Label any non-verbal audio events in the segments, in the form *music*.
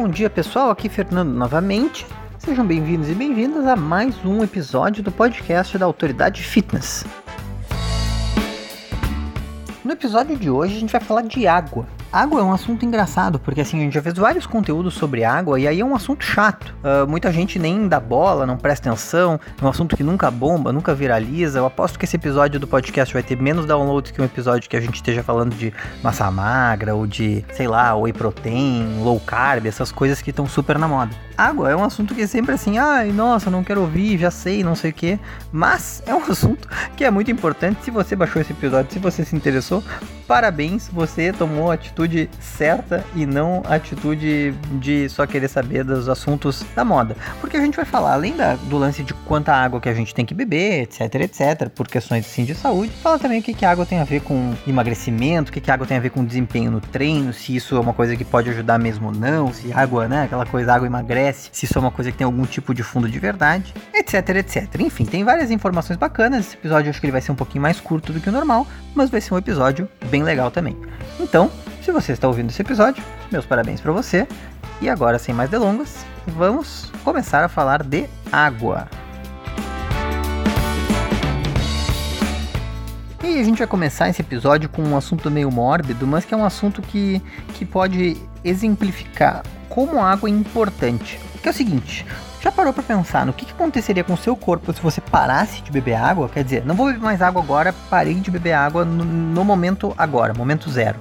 Bom dia pessoal, aqui Fernando novamente. Sejam bem-vindos e bem-vindas a mais um episódio do podcast da Autoridade Fitness. No episódio de hoje a gente vai falar de água. Água é um assunto engraçado, porque assim, a gente já fez vários conteúdos sobre água e aí é um assunto chato. Uh, muita gente nem dá bola, não presta atenção, é um assunto que nunca bomba, nunca viraliza. Eu aposto que esse episódio do podcast vai ter menos downloads que um episódio que a gente esteja falando de massa magra ou de, sei lá, whey protein, low carb, essas coisas que estão super na moda. Água é um assunto que é sempre assim, ai, nossa, não quero ouvir, já sei, não sei o que. Mas é um *laughs* assunto que é muito importante. Se você baixou esse episódio, se você se interessou, parabéns, você tomou a atitude certa e não atitude de só querer saber dos assuntos da moda. Porque a gente vai falar, além da, do lance de quanta água que a gente tem que beber, etc, etc, por questões sim, de saúde, fala também o que, que a água tem a ver com emagrecimento, o que, que a água tem a ver com desempenho no treino, se isso é uma coisa que pode ajudar mesmo ou não, se água, né, aquela coisa, água emagrece, se isso é uma coisa que tem algum tipo de fundo de verdade, etc, etc. Enfim, tem várias informações bacanas. Esse episódio acho que ele vai ser um pouquinho mais curto do que o normal, mas vai ser um episódio bem legal também. Então, se você está ouvindo esse episódio, meus parabéns para você. E agora, sem mais delongas, vamos começar a falar de água. E a gente vai começar esse episódio com um assunto meio mórbido, mas que é um assunto que, que pode exemplificar como a água é importante. Que é o seguinte, já parou para pensar no que, que, aconteceria com o seu corpo se você parasse de beber água? Quer dizer, não vou beber mais água agora, parei de beber água no, no momento agora, momento zero.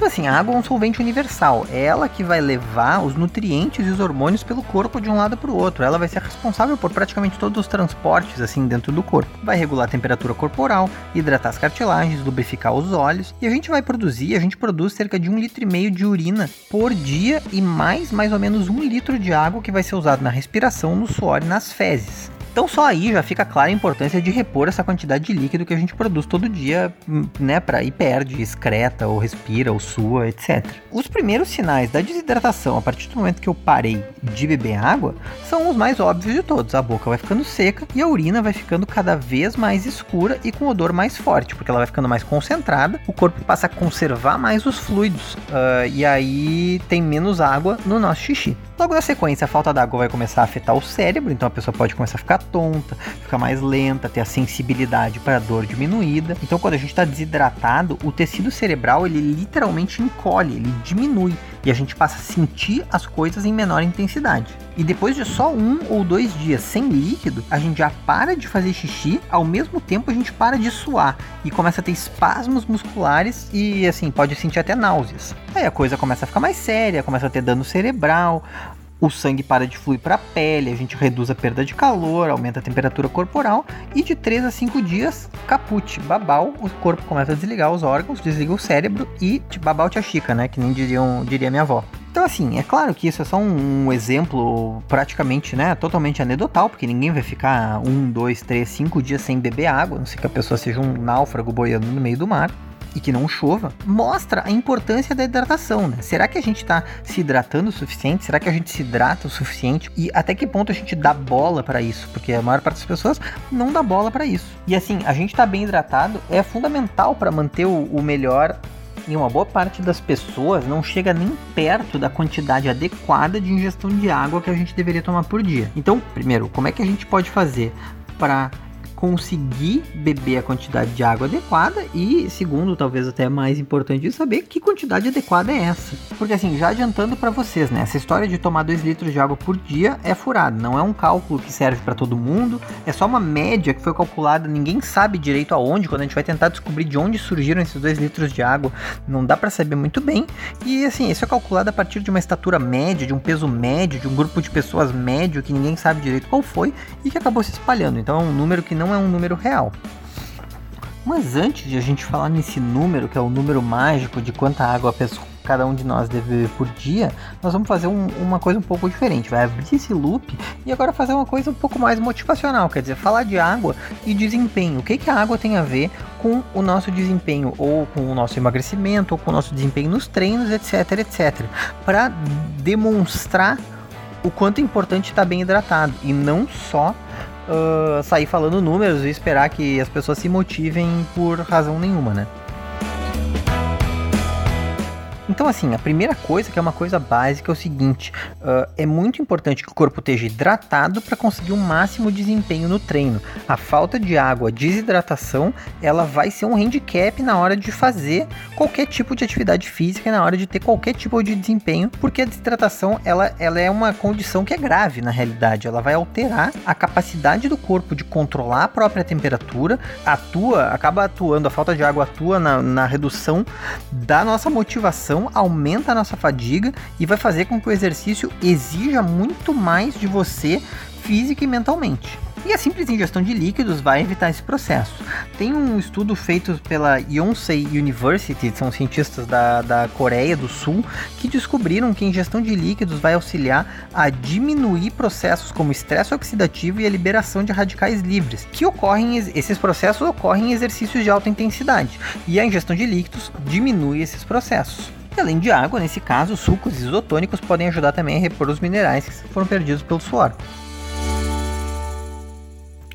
Então, assim, a água é um solvente universal. É ela que vai levar os nutrientes e os hormônios pelo corpo de um lado para o outro. Ela vai ser responsável por praticamente todos os transportes, assim, dentro do corpo. Vai regular a temperatura corporal, hidratar as cartilagens, lubrificar os olhos. E a gente vai produzir, a gente produz cerca de um litro e meio de urina por dia e mais, mais ou menos um litro de água que vai ser usado na respiração, no suor e nas fezes. Então só aí já fica clara a importância de repor essa quantidade de líquido que a gente produz todo dia, hum, né, para ir perde, excreta ou respira ou sua, etc. Os primeiros sinais da desidratação a partir do momento que eu parei de beber água são os mais óbvios de todos. A boca vai ficando seca e a urina vai ficando cada vez mais escura e com odor mais forte, porque ela vai ficando mais concentrada, o corpo passa a conservar mais os fluidos uh, e aí tem menos água no nosso xixi. Logo na sequência, a falta d'água vai começar a afetar o cérebro, então a pessoa pode começar a ficar tonta, ficar mais lenta, ter a sensibilidade para dor diminuída. Então, quando a gente está desidratado, o tecido cerebral ele literalmente encolhe, ele diminui e a gente passa a sentir as coisas em menor intensidade. E depois de só um ou dois dias sem líquido, a gente já para de fazer xixi, ao mesmo tempo a gente para de suar e começa a ter espasmos musculares e assim, pode sentir até náuseas. Aí a coisa começa a ficar mais séria, começa a ter dano cerebral, o sangue para de fluir para a pele, a gente reduz a perda de calor, aumenta a temperatura corporal e de 3 a 5 dias, caput, babau, o corpo começa a desligar os órgãos, desliga o cérebro e babau tia chica, né, que nem diriam, diria minha avó. Então, assim, é claro que isso é só um, exemplo praticamente, né, totalmente anedotal, porque ninguém vai ficar um, dois, três, cinco dias sem beber água, não sei que a pessoa seja um náufrago boiando no meio do mar e que não chova, mostra a importância da hidratação, né? Será que a gente está se hidratando o suficiente? Será que a gente se hidrata o suficiente? E até que ponto a gente dá bola para isso? Porque a maior parte das pessoas não dá bola para isso. E assim, a gente tá bem hidratado é fundamental para manter o, o melhor e uma boa parte das pessoas não chega nem perto da quantidade adequada de ingestão de água que a gente deveria tomar por dia. Então, primeiro, como é que a gente pode fazer para conseguir beber a quantidade de água adequada e, segundo, talvez até mais importante, saber que quantidade adequada é essa. Porque assim, já adiantando para vocês, né, essa história de tomar 2 litros de água por dia é furado, não é um cálculo que serve para todo mundo, é só uma média que foi calculada, ninguém sabe direito aonde, quando a gente vai tentar descobrir de onde surgiram esses 2 litros de água, não dá para saber muito bem. E assim, isso é calculado a partir de uma estatura média, de um peso médio, de um grupo de pessoas médio que ninguém sabe direito qual foi e que acabou se espalhando. Então é um número que não não é um número real. Mas antes de a gente falar nesse número, que é o número mágico de quanta água cada um de nós deve beber por dia, nós vamos fazer um, uma coisa um pouco diferente. Vai abrir esse loop e agora fazer uma coisa um pouco mais motivacional, quer dizer, falar de água e desempenho. O que, que a água tem a ver com o nosso desempenho, ou com o nosso emagrecimento, ou com o nosso desempenho nos treinos, etc, etc. Para demonstrar o quanto é importante estar bem hidratado e não só uh, sair falando números e esperar que as pessoas se motivem por razão nenhuma, né? Então, assim, a primeira coisa, que é uma coisa básica, é o seguinte: uh, é muito importante que o corpo esteja hidratado para conseguir o um máximo desempenho no treino. A falta de água, a desidratação, ela vai ser um handicap na hora de fazer qualquer tipo de atividade física e na hora de ter qualquer tipo de desempenho, porque a desidratação ela, ela é uma condição que é grave na realidade. Ela vai alterar a capacidade do corpo de controlar a própria temperatura, atua, acaba atuando, a falta de água atua na, na redução da nossa motivação, aumenta a nossa fadiga e vai fazer com que o exercício exija muito mais de você física e mentalmente. E a simples ingestão de líquidos vai evitar esse processo. Tem um estudo feito pela Yonsei University, são cientistas da, da Coreia do Sul, que descobriram que a ingestão de líquidos vai auxiliar a diminuir processos como estresse oxidativo e a liberação de radicais livres, que ocorrem, esses processos ocorrem em exercícios de alta intensidade, e a ingestão de líquidos diminui esses processos. Além de água, nesse caso, sucos isotônicos podem ajudar também a repor os minerais que foram perdidos pelo suor.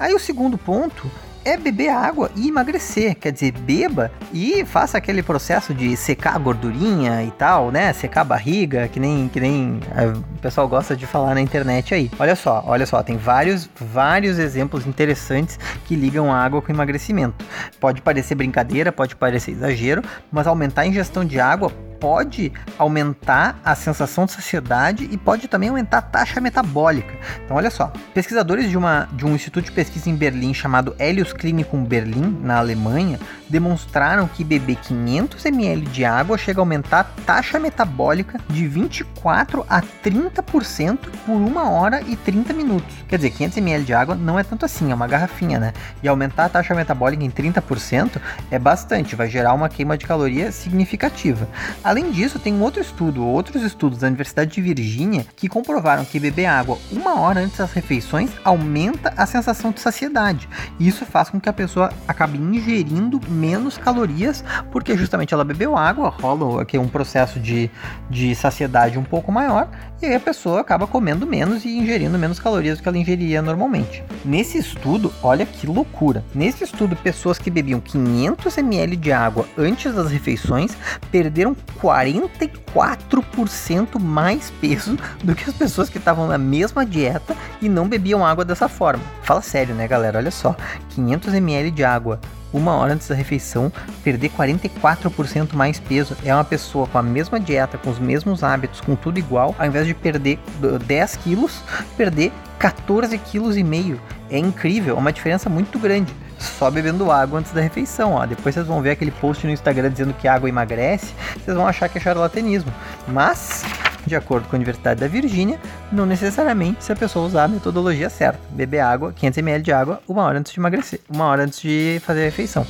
Aí o segundo ponto é beber água e emagrecer. Quer dizer, beba e faça aquele processo de secar a gordurinha e tal, né? Secar a barriga, que nem, que nem é, o pessoal gosta de falar na internet aí. Olha só, olha só, tem vários, vários exemplos interessantes que ligam a água com emagrecimento. Pode parecer brincadeira, pode parecer exagero, mas aumentar a ingestão de água pode aumentar a sensação de saciedade e pode também aumentar a taxa metabólica. Então, olha só, pesquisadores de, uma, de um instituto de pesquisa em Berlim chamado Helios Klinikum Berlim, na Alemanha, demonstraram que beber 500 ml de água chega a aumentar a taxa metabólica de 24 a 30% por uma hora e 30 minutos. Quer dizer, 500 ml de água não é tanto assim, é uma garrafinha, né? E aumentar a taxa metabólica em 30% é bastante, vai gerar uma queima de caloria significativa. Além disso, tem um outro estudo, outros estudos da Universidade de Virgínia, que comprovaram que beber água uma hora antes das refeições aumenta a sensação de saciedade. E isso faz com que a pessoa acabe ingerindo menos calorias, porque justamente ela bebeu água, rola aqui um processo de, de saciedade um pouco maior, e aí a pessoa acaba comendo menos e ingerindo menos calorias do que ela ingeriria normalmente. Nesse estudo, olha que loucura. Nesse estudo, pessoas que bebiam 500 ml de água antes das refeições perderam 44% mais peso do que as pessoas que estavam na mesma dieta e não bebiam água dessa forma. Fala sério, né, galera? Olha só, 500 ml de água uma hora antes da refeição, perder 44% mais peso. É uma pessoa com a mesma dieta, com os mesmos hábitos, com tudo igual, ao invés de perder 10 quilos, perder 14 quilos e meio. É incrível, é uma diferença muito grande. Só bebendo água antes da refeição, ó. Depois vocês vão ver aquele post no Instagram dizendo que água emagrece, vocês vão achar que é charlatanismo. Mas de acordo com a Universidade da Virgínia, não necessariamente se a pessoa usar a metodologia certa. Beber água, 500 ml de água, uma hora antes de emagrecer, uma hora antes de fazer a refeição.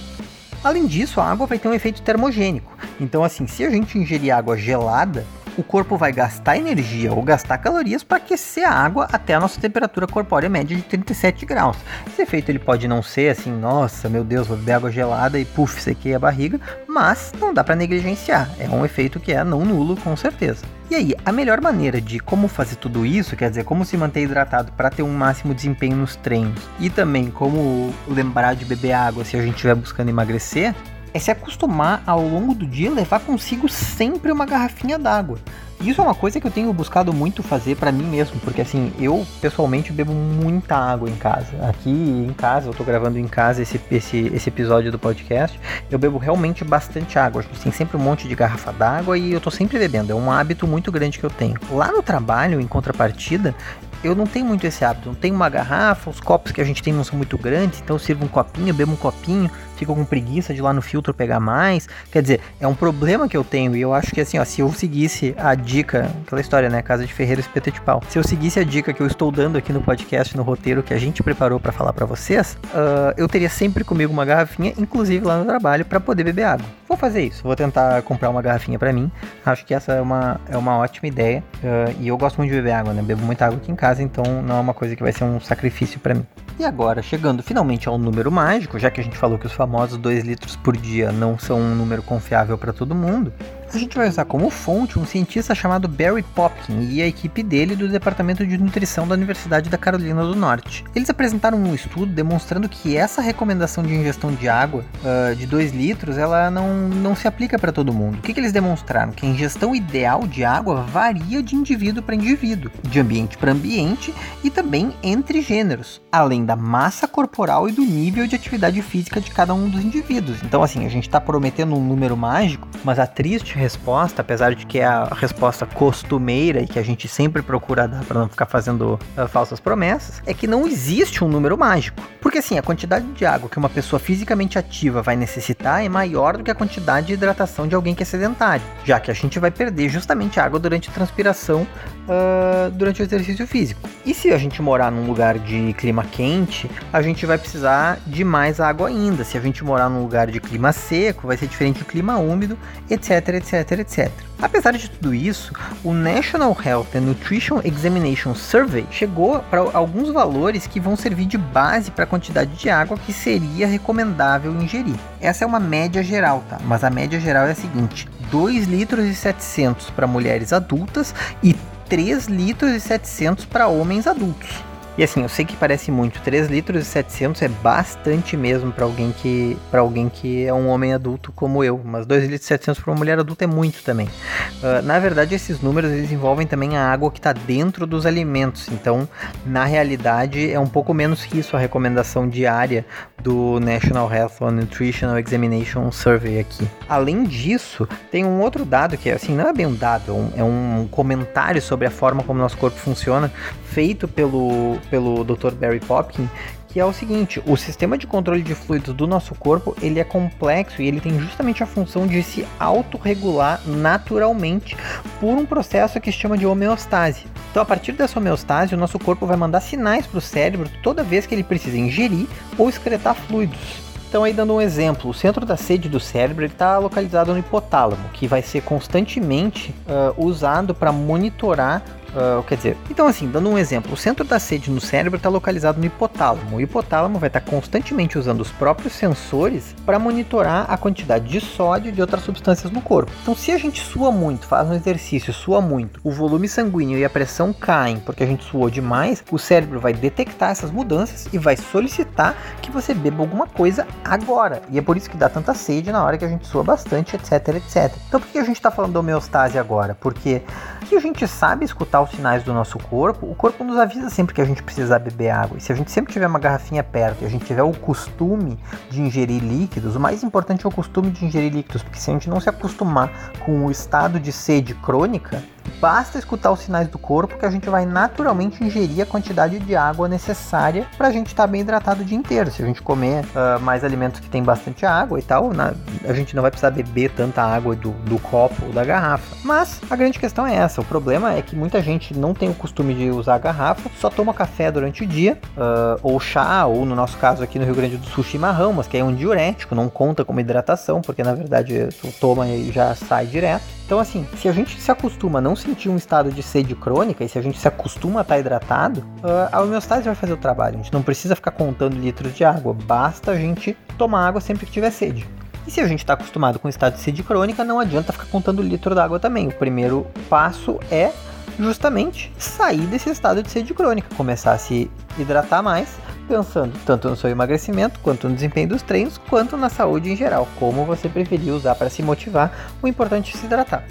Além disso, a água vai ter um efeito termogênico. Então, assim, se a gente ingerir água gelada, o corpo vai gastar energia ou gastar calorias para aquecer a água até a nossa temperatura corpórea média de 37 graus. Esse efeito ele pode não ser assim, nossa, meu Deus, vou beber água gelada e puf, sequei a barriga, mas não dá para negligenciar. É um efeito que é não nulo, com certeza. E aí, a melhor maneira de como fazer tudo isso, quer dizer, como se manter hidratado para ter um máximo desempenho nos treinos e também como lembrar de beber água se a gente estiver buscando emagrecer, é se acostumar ao longo do dia levar consigo sempre uma garrafinha d'água. Isso é uma coisa que eu tenho buscado muito fazer para mim mesmo, porque assim, eu pessoalmente bebo muita água em casa. Aqui em casa, eu tô gravando em casa esse, esse, esse episódio do podcast, eu bebo realmente bastante água. A gente tem sempre um monte de garrafa d'água e eu tô sempre bebendo. É um hábito muito grande que eu tenho. Lá no trabalho, em contrapartida, eu não tenho muito esse hábito. Não tenho uma garrafa, os copos que a gente tem não são muito grandes, então eu sirvo um copinho, bebo um copinho, fico com preguiça de ir lá no filtro pegar mais. Quer dizer, é um problema que eu tenho e eu acho que assim, ó, se eu seguisse a dica, aquela história, né, casa de ferreiro espeta de pau. Se eu seguisse a dica que eu estou dando aqui no podcast, no roteiro que a gente preparou para falar para vocês, uh, eu teria sempre comigo uma garrafinha, inclusive lá no trabalho, para poder beber água. Vou fazer isso, vou tentar comprar uma garrafinha para mim. Acho que essa é uma, é uma ótima ideia uh, e eu gosto muito de beber água, né? Bebo muita água aqui em casa, então não é uma coisa que vai ser um sacrifício para mim. E agora, chegando finalmente ao número mágico, já que a gente falou que os famosos 2 litros por dia não são um número confiável para todo mundo, A gente vai usar como fonte um cientista chamado Barry Popkin e a equipe dele do Departamento de Nutrição da Universidade da Carolina do Norte. Eles apresentaram um estudo demonstrando que essa recomendação de ingestão de água uh, de 2 litros ela não, não se aplica para todo mundo. O que, que eles demonstraram? Que a ingestão ideal de água varia de indivíduo para indivíduo, de ambiente para ambiente e também entre gêneros, além da massa corporal e do nível de atividade física de cada um dos indivíduos. Então, assim, a gente está prometendo um número mágico, mas a triste resposta, apesar de que é a resposta costumeira e que a gente sempre procura dar para não ficar fazendo uh, falsas promessas, é que não existe um número mágico. Porque, assim, a quantidade de água que uma pessoa fisicamente ativa vai necessitar é maior do que a quantidade de hidratação de alguém que é sedentário, já que a gente vai perder justamente água durante a transpiração uh, durante o exercício físico. E se a gente morar num lugar de clima quente, a gente vai precisar de mais água ainda. Se a gente morar num lugar de clima seco, vai ser diferente do clima úmido, etc, etc, etc. Apesar de tudo isso, o National Health and Nutrition Examination Survey chegou para alguns valores que vão servir de base para a quantidade de água que seria recomendável ingerir. Essa é uma média geral, tá? Mas a média geral é a seguinte: 2 litros e 700 para mulheres adultas e 3 litros e 700 para homens adultos. E assim, eu sei que parece muito, 3 litros e 700 é bastante mesmo para alguém que para alguém que é um homem adulto como eu, mas 2 litros e 700 para uma mulher adulta é muito também. Uh, na verdade, esses números eles envolvem também a água que está dentro dos alimentos, então na realidade é um pouco menos que isso a recomendação diária do National Health and Nutritional Examination Survey aqui. Além disso, tem um outro dado que assim não é bem um dado, é um, é um comentário sobre a forma como nosso corpo funciona, feito pelo pelo Dr. Barry Popkin, que é o seguinte: o sistema de controle de fluidos do nosso corpo ele é complexo e ele tem justamente a função de se autorregular naturalmente por um processo que se chama de homeostase. Então, a partir dessa homeostase, o nosso corpo vai mandar sinais para o cérebro toda vez que ele precisa ingerir ou excretar fluidos. Então, aí dando um exemplo, o centro da sede do cérebro está localizado no hipotálamo, que vai ser constantemente uh, usado para monitorar Uh, quer dizer, então assim, dando um exemplo, o centro da sede no cérebro está localizado no hipotálamo. O hipotálamo vai estar tá constantemente usando os próprios sensores para monitorar a quantidade de sódio e de outras substâncias no corpo. Então, se a gente sua muito, faz um exercício, sua muito, o volume sanguíneo e a pressão caem porque a gente suou demais, o cérebro vai detectar essas mudanças e vai solicitar que você beba alguma coisa agora. E é por isso que dá tanta sede na hora que a gente sua bastante, etc, etc. Então, por que a gente está falando da homeostase agora? Porque se a gente sabe escutar os sinais do nosso corpo, o corpo nos avisa sempre que a gente precisa beber água. E se a gente sempre tiver uma garrafinha perto e a gente tiver o costume de ingerir líquidos, o mais importante é o costume de ingerir líquidos, porque se a gente não se acostumar com o estado de sede crônica, Basta escutar os sinais do corpo que a gente vai naturalmente ingerir a quantidade de água necessária para a gente estar tá bem hidratado o dia inteiro. Se a gente comer uh, mais alimentos que tem bastante água e tal, na, a gente não vai precisar beber tanta água do, do copo ou da garrafa. Mas a grande questão é essa: o problema é que muita gente não tem o costume de usar garrafa, só toma café durante o dia, uh, ou chá, ou no nosso caso aqui no Rio Grande do Sul, chimarrão, mas que é um diurético, não conta como hidratação, porque na verdade tu toma e já sai direto. Então, assim, se a gente se acostuma a não sentir um estado de sede crônica e se a gente se acostuma a estar hidratado, ah, a homeostase vai fazer o trabalho. A gente não precisa ficar contando litros de água, basta a gente tomar água sempre que tiver sede. E se a gente está acostumado com o estado de sede crônica, não adianta ficar contando litro d'água também. O primeiro passo é justamente sair desse estado de sede crônica, começar a se hidratar mais pensando tanto no seu emagrecimento, quanto no desempenho dos treinos, quanto na saúde em geral, como você preferir usar para se motivar, o importante é se hidratar.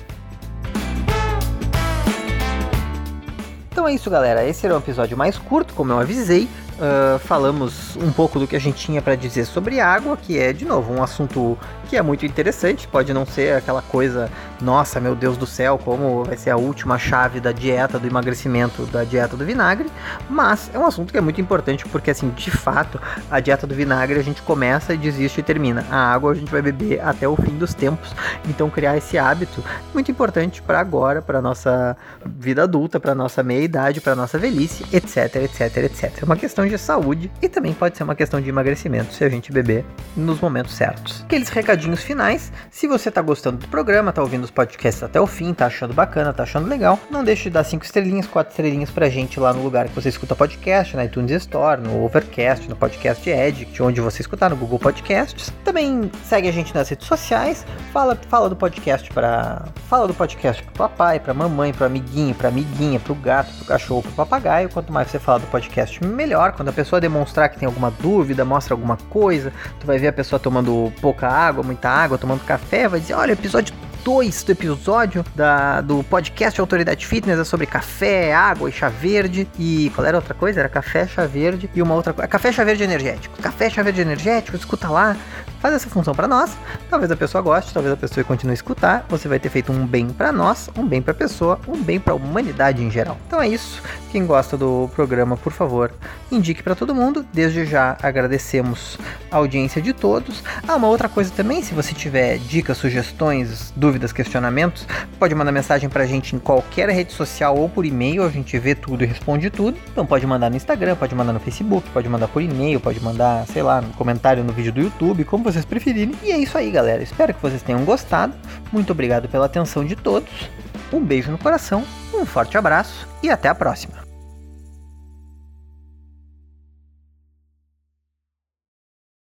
Então é isso, galera. Esse era um episódio mais curto, como eu avisei. Uh, falamos um pouco do que a gente tinha para dizer sobre água, que é, de novo, um assunto que é muito interessante. Pode não ser aquela coisa, nossa, meu Deus do céu, como vai ser a última chave da dieta do emagrecimento, da dieta do vinagre, mas é um assunto que é muito importante porque, assim, de fato, a dieta do vinagre a gente começa, desiste e termina. A água a gente vai beber até o fim dos tempos. Então, criar esse hábito muito importante para agora, para nossa vida adulta, para nossa meia idade, para nossa velhice, etc, etc, etc. É uma questão de saúde e também pode ser uma questão de emagrecimento se a gente beber nos momentos certos. Aqueles recadinhos finais. Se você tá gostando do programa, tá ouvindo os podcasts até o fim, tá achando bacana, tá achando legal, não deixe de dar cinco estrelinhas, quatro estrelinhas pra gente lá no lugar que você escuta podcast, na iTunes Store, no Overcast, no Podcast Edit, onde você escutar, no Google Podcasts. Também segue a gente nas redes sociais, fala, fala do podcast para fala do podcast pro papai, pra mamãe, pro amiguinho, pra amiguinha, pro gato, pro cachorro, pro papagaio. Quanto mais você fala do podcast, melhor. Quando a pessoa demonstrar que tem alguma dúvida, mostra alguma coisa, tu vai ver a pessoa tomando pouca água, muita água, tomando café, vai dizer, olha, episódio 2 do episódio da, do podcast Autoridade Fitness é sobre café, água e chá verde. E qual era a outra coisa? Era café, chá verde e uma outra coisa. Café, chá verde energético. Café, chá verde energético, escuta lá. Faz essa função para nós. Talvez a pessoa goste, talvez a pessoa continue a escutar. Você vai ter feito um bem para nós, um bem para a pessoa, um bem para a humanidade em geral. Então é isso. Quem gosta do programa, por favor, indique para todo mundo. Desde já agradecemos a audiência de todos. Ah, uma outra coisa também, se você tiver dicas, sugestões, dúvidas, questionamentos, pode mandar mensagem pra gente em qualquer rede social ou por e-mail, a gente vê tudo e responde tudo. Então pode mandar no Instagram, pode mandar no Facebook, pode mandar por e-mail, pode mandar, sei lá, no comentário no vídeo do YouTube, como vocês preferirem. E é isso aí, galera. Espero que vocês tenham gostado. Muito obrigado pela atenção de todos. Um beijo no coração, um forte abraço e até a próxima.